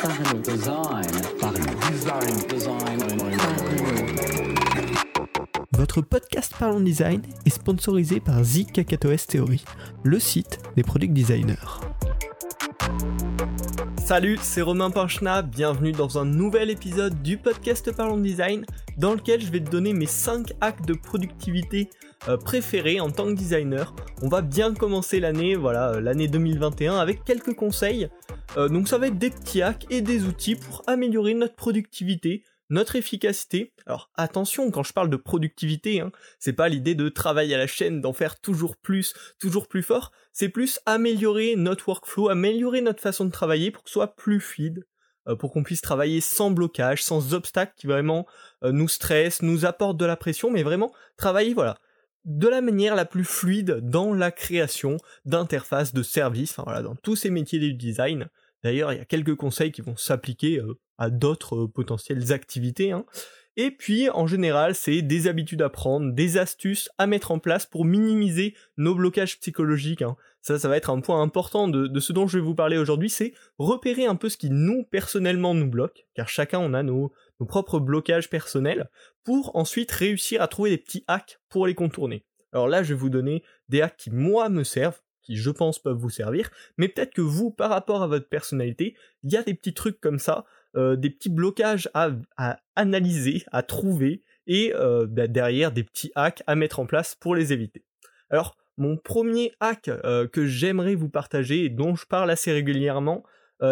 Parlons. Design. Parlons. Design. Design. Votre podcast Parlons Design est sponsorisé par The Kakatoes Theory, le site des product designers. Salut, c'est Romain Panchna, bienvenue dans un nouvel épisode du podcast Parlons Design dans lequel je vais te donner mes 5 hacks de productivité euh, préférés en tant que designer. On va bien commencer l'année, voilà, euh, l'année 2021 avec quelques conseils. Euh, donc ça va être des petits hacks et des outils pour améliorer notre productivité, notre efficacité. Alors attention, quand je parle de productivité, hein, c'est pas l'idée de travailler à la chaîne, d'en faire toujours plus, toujours plus fort, c'est plus améliorer notre workflow, améliorer notre façon de travailler pour que soit plus fluide, euh, pour qu'on puisse travailler sans blocage, sans obstacles qui vraiment euh, nous stressent, nous apportent de la pression, mais vraiment travailler, voilà, de la manière la plus fluide dans la création d'interfaces, de services, voilà, dans tous ces métiers du design. D'ailleurs, il y a quelques conseils qui vont s'appliquer euh, à d'autres euh, potentielles activités. Hein. Et puis, en général, c'est des habitudes à prendre, des astuces à mettre en place pour minimiser nos blocages psychologiques. Hein. Ça, ça va être un point important de, ce dont je vais vous parler aujourd'hui, c'est repérer un peu ce qui nous, personnellement, nous bloque, car chacun, on a nos, nos propres blocages personnels, pour ensuite réussir à trouver des petits hacks pour les contourner. Alors là, je vais vous donner des hacks qui, moi, me servent, qui je pense peuvent vous servir, mais peut-être que vous, par rapport à votre personnalité, il y a des petits trucs comme ça, euh, des petits blocages à, analyser, à trouver, et euh, bah, derrière des petits hacks à mettre en place pour les éviter. Alors, mon premier hack euh, que j'aimerais vous partager et dont je parle assez régulièrement,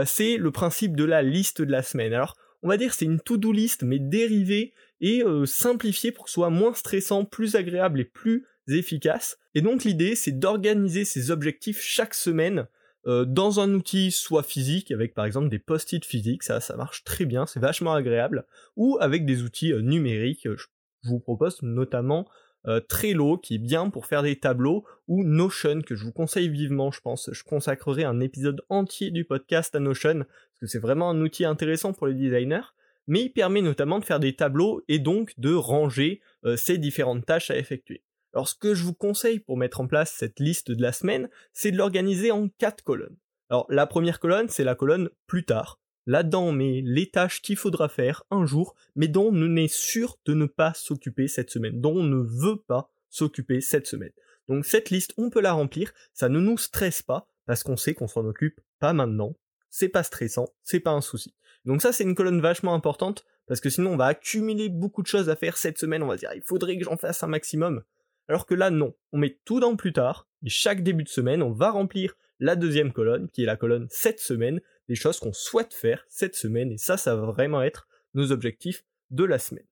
c'est le principe de la liste de la semaine. Alors, on va dire c'est une to-do list mais dérivée et simplifiée pour que ce soit moins stressant, plus agréable et plus efficace. Et donc l'idée c'est d'organiser ces objectifs chaque semaine euh, dans un outil soit physique avec par exemple des post-it physiques, ça ça marche très bien, c'est vachement agréable, ou avec des outils euh, numériques. Je vous propose notamment euh, Trello qui est bien pour faire des tableaux ou Notion que je vous conseille vivement, je pense. Je consacrerai un épisode entier du podcast à Notion parce que c'est vraiment un outil intéressant pour les designers. Mais il permet notamment de faire des tableaux et donc de ranger ces différentes tâches à effectuer. Alors ce que je vous conseille pour mettre en place cette liste de la semaine, c'est de l'organiser en quatre colonnes. Alors la première colonne, c'est la colonne plus tard. Là-dedans, on met les tâches qu'il faudra faire un jour, mais dont on est sûr de ne pas s'occuper cette semaine, dont on ne veut pas s'occuper cette semaine. Donc cette liste, on peut la remplir, ça ne nous stresse pas, parce qu'on sait qu'on s'en occupe pas maintenant, c'est pas stressant, c'est pas un souci. Donc ça, c'est une colonne vachement importante, parce que sinon on va accumuler beaucoup de choses à faire cette semaine, on va dire il faudrait que j'en fasse un maximum. Alors que là, non. On met tout dans plus tard, et chaque début de semaine, on va remplir la deuxième colonne, qui est la colonne cette semaine, des choses qu'on souhaite faire cette semaine, et ça, ça va vraiment être nos objectifs de la semaine.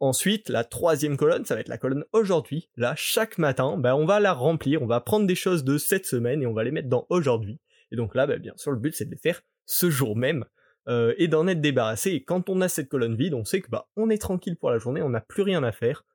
Ensuite, la troisième colonne, ça va être la colonne aujourd'hui. Là, chaque matin, ben, on va la remplir, on va prendre des choses de cette semaine et on va les mettre dans aujourd'hui. Et donc là, ben, bien sûr, le but c'est de les faire ce jour même euh, et d'en être débarrassé. Et quand on a cette colonne vide, on sait que bah on est tranquille pour la journée, on n'a plus rien à faire,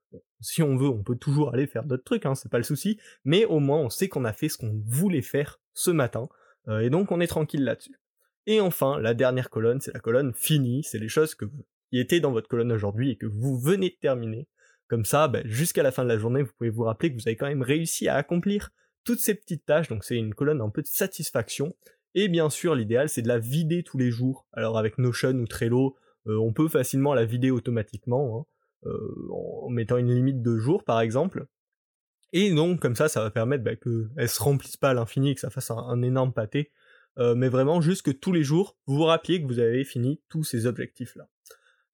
si on veut, on peut toujours aller faire d'autres trucs, hein, c'est pas le souci, mais au moins on sait qu'on a fait ce qu'on voulait faire ce matin, euh, et donc on est tranquille là-dessus. Et enfin, la dernière colonne, c'est la colonne finie, c'est les choses qui étaient dans votre colonne aujourd'hui et que vous venez de terminer. Comme ça, ben, jusqu'à la fin de la journée, vous pouvez vous rappeler que vous avez quand même réussi à accomplir toutes ces petites tâches, donc c'est une colonne un peu de satisfaction. Et bien sûr, l'idéal, c'est de la vider tous les jours. Alors avec Notion ou Trello, euh, on peut facilement la vider automatiquement. Hein. Euh, en mettant une limite de jours par exemple. Et donc comme ça, ça va permettre bah, qu'elle se remplisse pas à l'infini, que ça fasse un, énorme pâté, euh, mais vraiment juste que tous les jours, vous vous rappeliez que vous avez fini tous ces objectifs-là.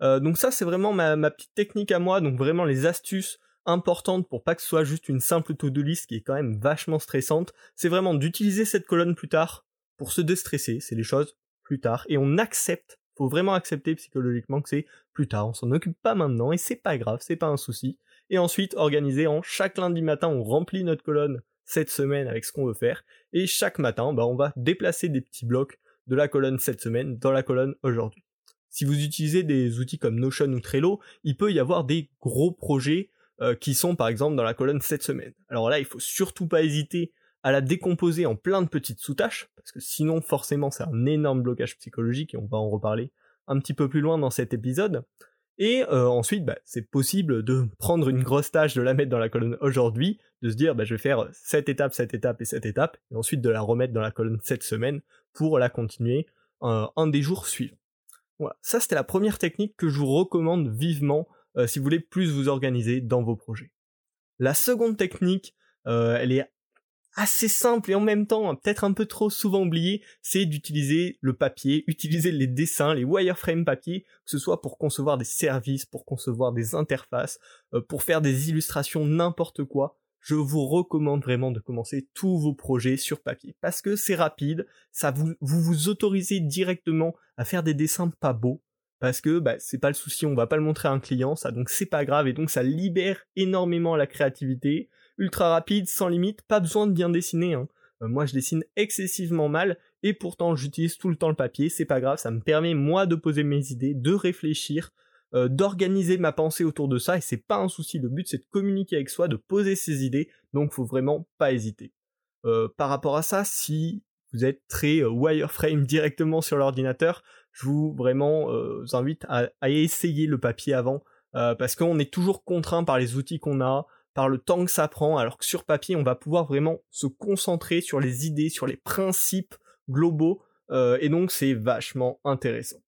Euh, donc ça, c'est vraiment ma, petite technique à moi, donc vraiment les astuces importantes pour pas que ce soit juste une simple to-do list qui est quand même vachement stressante, c'est vraiment d'utiliser cette colonne plus tard pour se déstresser, c'est les choses plus tard, et on accepte faut vraiment accepter psychologiquement que c'est plus tard, on s'en occupe pas maintenant et c'est pas grave, c'est pas un souci. Et ensuite, organiser en chaque lundi matin, on remplit notre colonne cette semaine avec ce qu'on veut faire et chaque matin, bah, on va déplacer des petits blocs de la colonne cette semaine dans la colonne aujourd'hui. Si vous utilisez des outils comme Notion ou Trello, il peut y avoir des gros projets euh, qui sont par exemple dans la colonne cette semaine. Alors là, il faut surtout pas hésiter à la décomposer en plein de petites sous-tâches, parce que sinon forcément c'est un énorme blocage psychologique et on va en reparler un petit peu plus loin dans cet épisode. Et euh, ensuite, bah, c'est possible de prendre une grosse tâche, de la mettre dans la colonne aujourd'hui, de se dire bah, je vais faire cette étape, cette étape et cette étape, et ensuite de la remettre dans la colonne cette semaine pour la continuer un des jours suivants. Voilà, ça c'était la première technique que je vous recommande vivement si vous voulez plus vous organiser dans vos projets. La seconde technique, elle est assez simple et en même temps hein, peut-être un peu trop souvent oublié, c'est d'utiliser le papier, utiliser les dessins, les wireframe papier, que ce soit pour concevoir des services, pour concevoir des interfaces, euh, pour faire des illustrations, n'importe quoi. Je vous recommande vraiment de commencer tous vos projets sur papier parce que c'est rapide, ça vous, vous vous autorisez directement à faire des dessins pas beaux parce que bah, c'est pas le souci, on va pas le montrer à un client, ça donc c'est pas grave et donc ça libère énormément la créativité ultra rapide, sans limite, pas besoin de bien dessiner. Hein. Euh, moi je dessine excessivement mal et pourtant j'utilise tout le temps le papier, c'est pas grave, ça me permet moi de poser mes idées, de réfléchir, euh, d'organiser ma pensée autour de ça et c'est pas un souci, le but c'est de communiquer avec soi, de poser ses idées, donc faut vraiment pas hésiter. Euh, par rapport à ça, si vous êtes très wireframe directement sur l'ordinateur, je vous vraiment invite à, à, essayer le papier avant parce qu'on est toujours contraint par les outils qu'on a, par le temps que ça prend, alors que sur papier, on va pouvoir vraiment se concentrer sur les idées, sur les principes globaux, euh, et donc c'est vachement intéressant.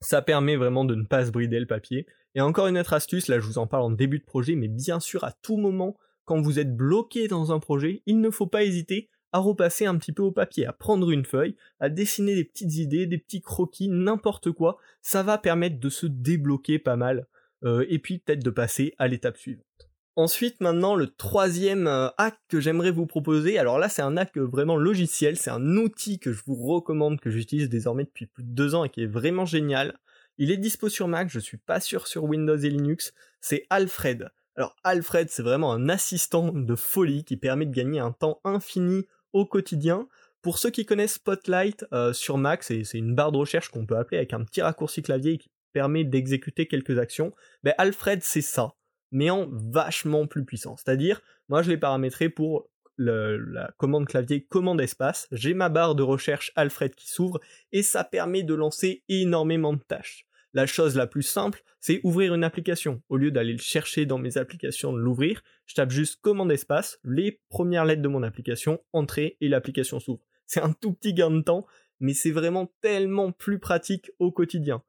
Ça permet vraiment de ne pas se brider le papier. Et encore une autre astuce, là je vous en parle en début de projet, mais bien sûr à tout moment, quand vous êtes bloqué dans un projet, il ne faut pas hésiter à repasser un petit peu au papier, à prendre une feuille, à dessiner des petites idées, des petits croquis, n'importe quoi. Ça va permettre de se débloquer pas mal, euh, et puis peut-être de passer à l'étape suivante. Ensuite, maintenant, le troisième euh, hack que j'aimerais vous proposer, alors là, c'est un hack vraiment logiciel, c'est un outil que je vous recommande, que j'utilise désormais depuis plus de deux ans et qui est vraiment génial. Il est dispo sur Mac, je suis pas sûr sur Windows et Linux, c'est Alfred. Alors Alfred, c'est vraiment un assistant de folie qui permet de gagner un temps infini au quotidien. Pour ceux qui connaissent Spotlight euh, sur Mac, c'est une barre de recherche qu'on peut appeler avec un petit raccourci clavier qui permet d'exécuter quelques actions. Ben Alfred, c'est ça mais en vachement plus puissant. C'est-à-dire, moi je l'ai paramétré pour la commande clavier commande espace, j'ai ma barre de recherche Alfred qui s'ouvre et ça permet de lancer énormément de tâches. La chose la plus simple, c'est ouvrir une application. Au lieu d'aller le chercher dans mes applications, de l'ouvrir, je tape juste commande espace, les premières lettres de mon application, entrée et l'application s'ouvre. C'est un tout petit gain de temps, mais c'est vraiment tellement plus pratique au quotidien.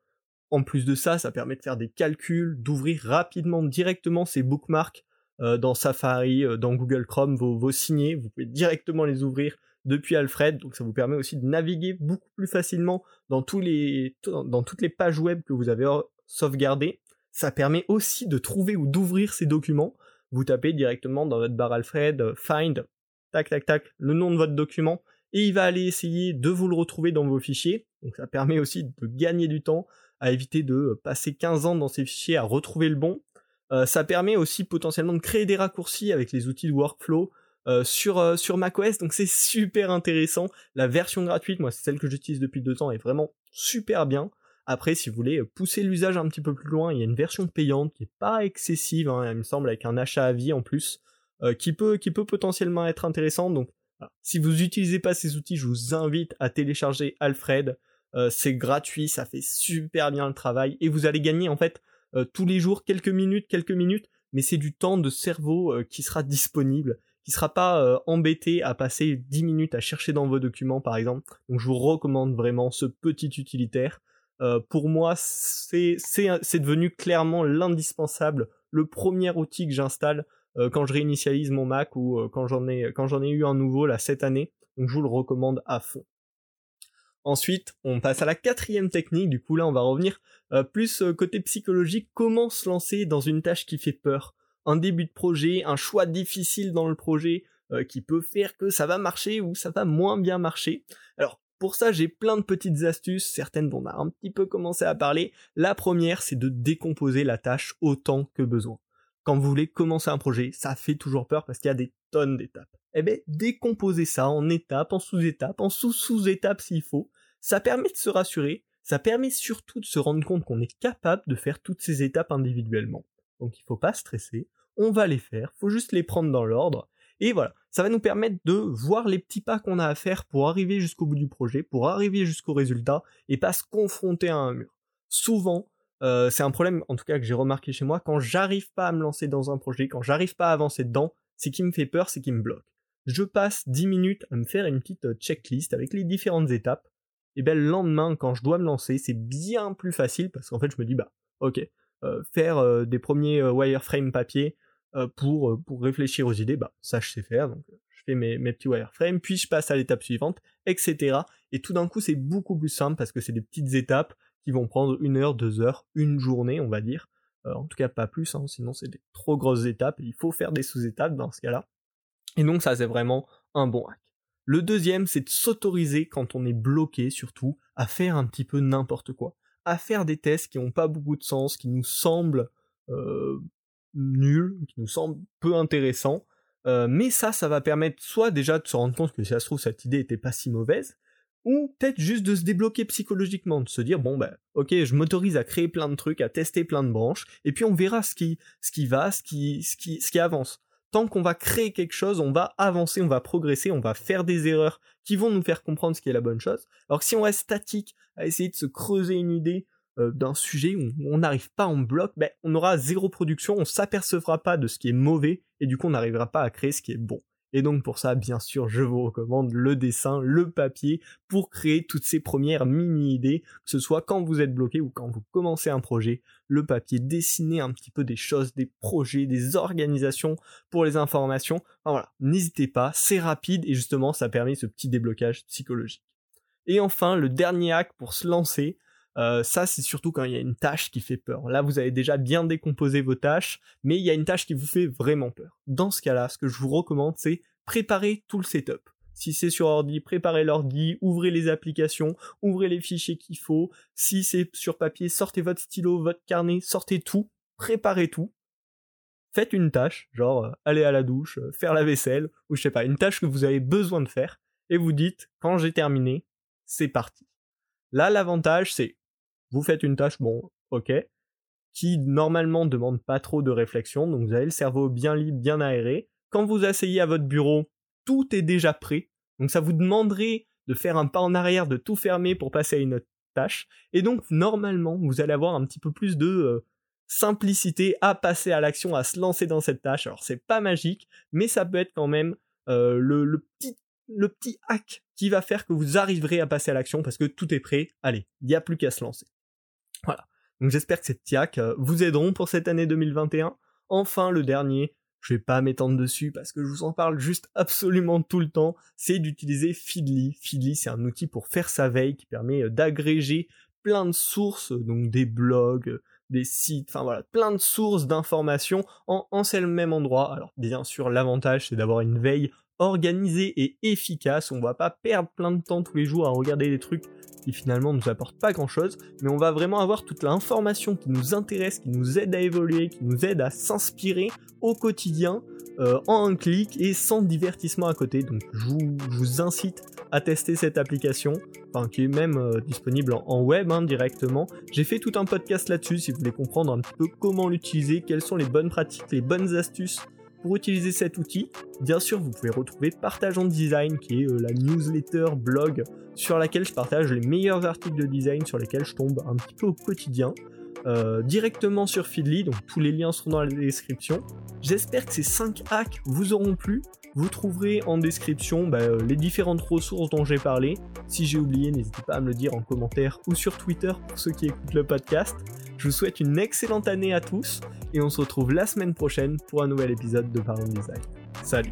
En plus de ça, ça permet de faire des calculs, d'ouvrir rapidement directement ces bookmarks euh, dans Safari, euh, dans Google Chrome, vos, vos signés, vous pouvez directement les ouvrir depuis Alfred, donc ça vous permet aussi de naviguer beaucoup plus facilement dans, toutes les pages web que vous avez sauvegardées. Ça permet aussi de trouver ou d'ouvrir ces documents. Vous tapez directement dans votre barre Alfred, euh, find, tac tac tac, le nom de votre document, et il va aller essayer de vous le retrouver dans vos fichiers. Donc ça permet aussi de gagner du temps, à éviter de passer 15 ans dans ces fichiers à retrouver le bon. Euh, ça permet aussi potentiellement de créer des raccourcis avec les outils de workflow euh, sur, euh, sur macOS, donc c'est super intéressant. La version gratuite, moi c'est celle que j'utilise depuis deux ans, est vraiment super bien. Après, si vous voulez pousser l'usage un petit peu plus loin, il y a une version payante qui est pas excessive, hein, il me semble, avec un achat à vie en plus, qui, peut, qui peut potentiellement être intéressante. Donc, si vous n'utilisez pas ces outils, je vous invite à télécharger Alfred. Euh, c'est gratuit, ça fait super bien le travail et vous allez gagner en fait euh, tous les jours quelques minutes, quelques minutes, mais c'est du temps de cerveau euh, qui sera disponible, qui sera pas embêté à passer 10 minutes à chercher dans vos documents par exemple. Donc je vous recommande vraiment ce petit utilitaire. pour moi, c'est devenu clairement l'indispensable, le premier outil que j'installe quand je réinitialise mon Mac ou quand j'en ai quand j'en ai eu un nouveau là cette année. Donc je vous le recommande à fond. Ensuite, on passe à la quatrième technique, du coup là on va revenir euh, plus euh, côté psychologique, comment se lancer dans une tâche qui fait peur? Un début de projet, un choix difficile dans le projet euh, qui peut faire que ça va marcher ou ça va moins bien marcher. Alors pour ça j'ai plein de petites astuces, certaines dont on a un petit peu commencé à parler. La première c'est de décomposer la tâche autant que besoin. Quand vous voulez commencer un projet, ça fait toujours peur parce qu'il y a des tonnes d'étapes. Eh bien, décomposer ça en étapes, en sous-étapes, en sous-sous-étapes s'il faut, ça permet de se rassurer, ça permet surtout de se rendre compte qu'on est capable de faire toutes ces étapes individuellement. Donc il faut pas stresser, on va les faire, faut juste les prendre dans l'ordre, et voilà, ça va nous permettre de voir les petits pas qu'on a à faire pour arriver jusqu'au bout du projet, pour arriver jusqu'au résultat, et pas se confronter à un mur. Souvent, euh, c'est un problème, en tout cas que j'ai remarqué chez moi, quand j'arrive pas à me lancer dans un projet, quand j'arrive pas à avancer dedans, c'est qui me fait peur, c'est qui me bloque je passe 10 minutes à me faire une petite euh, checklist avec les différentes étapes. et bien le lendemain, quand je dois me lancer, c'est bien plus facile parce qu'en fait, je me dis, bah, ok, euh, faire euh, des premiers euh, wireframe papier pour, pour réfléchir aux idées, bah, ça, je sais faire. Donc, je fais mes, mes petits wireframes, puis je passe à l'étape suivante, etc. Et tout d'un coup, c'est beaucoup plus simple parce que c'est des petites étapes qui vont prendre une heure, deux heures, une journée, on va dire. En tout cas, pas plus, hein, sinon c'est des trop grosses étapes. il faut faire des sous-étapes dans ce cas-là. Et donc, ça, c'est vraiment un bon hack. Le deuxième, c'est de s'autoriser quand on est bloqué, surtout, à faire un petit peu n'importe quoi. À faire des tests qui n'ont pas beaucoup de sens, qui nous semblent euh, nuls, qui nous semblent peu intéressants. Euh, mais ça, ça va permettre soit déjà de se rendre compte que si ça se trouve cette idée était pas si mauvaise, ou peut-être juste de se débloquer psychologiquement, de se dire bon ben ok je m'autorise à créer plein de trucs, à tester plein de branches, et puis on verra ce qui ce qui va, ce qui ce qui ce qui avance tant qu'on va créer quelque chose, on va avancer, on va progresser, on va faire des erreurs qui vont nous faire comprendre ce qui est la bonne chose. Alors que si on reste statique à essayer de se creuser une idée euh, d'un sujet où on n'arrive pas en bloc, ben, on aura zéro production, on s'apercevra pas de ce qui est mauvais et du coup on n'arrivera pas à créer ce qui est bon. Et donc pour ça, bien sûr, je vous recommande le dessin, le papier, pour créer toutes ces premières mini-idées, que ce soit quand vous êtes bloqué ou quand vous commencez un projet, le papier, dessiner un petit peu des choses, des projets, des organisations pour les informations. Enfin, voilà, n'hésitez pas, c'est rapide et justement ça permet ce petit déblocage psychologique. Et enfin, le dernier hack pour se lancer, euh, ça, c'est surtout quand il y a une tâche qui fait peur. Là, vous avez déjà bien décomposé vos tâches, mais il y a une tâche qui vous fait vraiment peur. Dans ce cas-là, ce que je vous recommande, c'est préparer tout le setup. Si c'est sur ordi, préparez l'ordi, ouvrez les applications, ouvrez les fichiers qu'il faut. Si c'est sur papier, sortez votre stylo, votre carnet, sortez tout, préparez tout. Faites une tâche, genre euh, aller à la douche, euh, faire la vaisselle, ou je sais pas, une tâche que vous avez besoin de faire, et vous dites, quand j'ai terminé, c'est parti. Là, l'avantage, c'est vous faites une tâche, bon, ok, qui normalement demande pas trop de réflexion, donc vous avez le cerveau bien libre, bien aéré. Quand vous asseyez à votre bureau, tout est déjà prêt, donc ça vous demanderait de faire un pas en arrière, de tout fermer pour passer à une autre tâche, et donc normalement vous allez avoir un petit peu plus de euh, simplicité à passer à l'action, à se lancer dans cette tâche. Alors c'est pas magique, mais ça peut être quand même euh, le, petit le petit hack qui va faire que vous arriverez à passer à l'action parce que tout est prêt. Allez, il n'y a plus qu'à se lancer. Voilà. Donc j'espère que ces hacks euh, vous aideront pour cette année 2021. Enfin, le dernier, je vais pas m'étendre dessus parce que je vous en parle juste absolument tout le temps, c'est d'utiliser Feedly. Feedly, c'est un outil pour faire sa veille qui permet euh, d'agréger plein de sources, donc des blogs, des sites, enfin voilà, plein de sources d'informations en un seul même endroit. Alors bien sûr, l'avantage c'est d'avoir une veille organisée et efficace. On va pas perdre plein de temps tous les jours à regarder des trucs qui finalement nous apportent pas grand chose, mais on va vraiment avoir toute l'information qui nous intéresse, qui nous aide à évoluer, qui nous aide à s'inspirer au quotidien euh, en un clic et sans divertissement à côté. Donc je vous, incite à tester cette application, enfin qui est même euh, disponible en, web hein, directement. J'ai fait tout un podcast là-dessus si vous voulez comprendre un peu comment l'utiliser, quelles sont les bonnes pratiques, les bonnes astuces pour utiliser cet outil, bien sûr, vous pouvez retrouver Partageons Design, qui est euh, la newsletter blog sur laquelle je partage les meilleurs articles de design sur lesquels je tombe un petit peu au quotidien. Euh, directement sur Feedly, donc tous les liens seront dans la description. J'espère que ces 5 hacks vous auront plu. Vous trouverez en description bah, euh, les différentes ressources dont j'ai parlé. Si j'ai oublié, n'hésitez pas à me le dire en commentaire ou sur Twitter pour ceux qui écoutent le podcast. Je vous souhaite une excellente année à tous et on se retrouve la semaine prochaine pour un nouvel épisode de Parlons Design. Salut.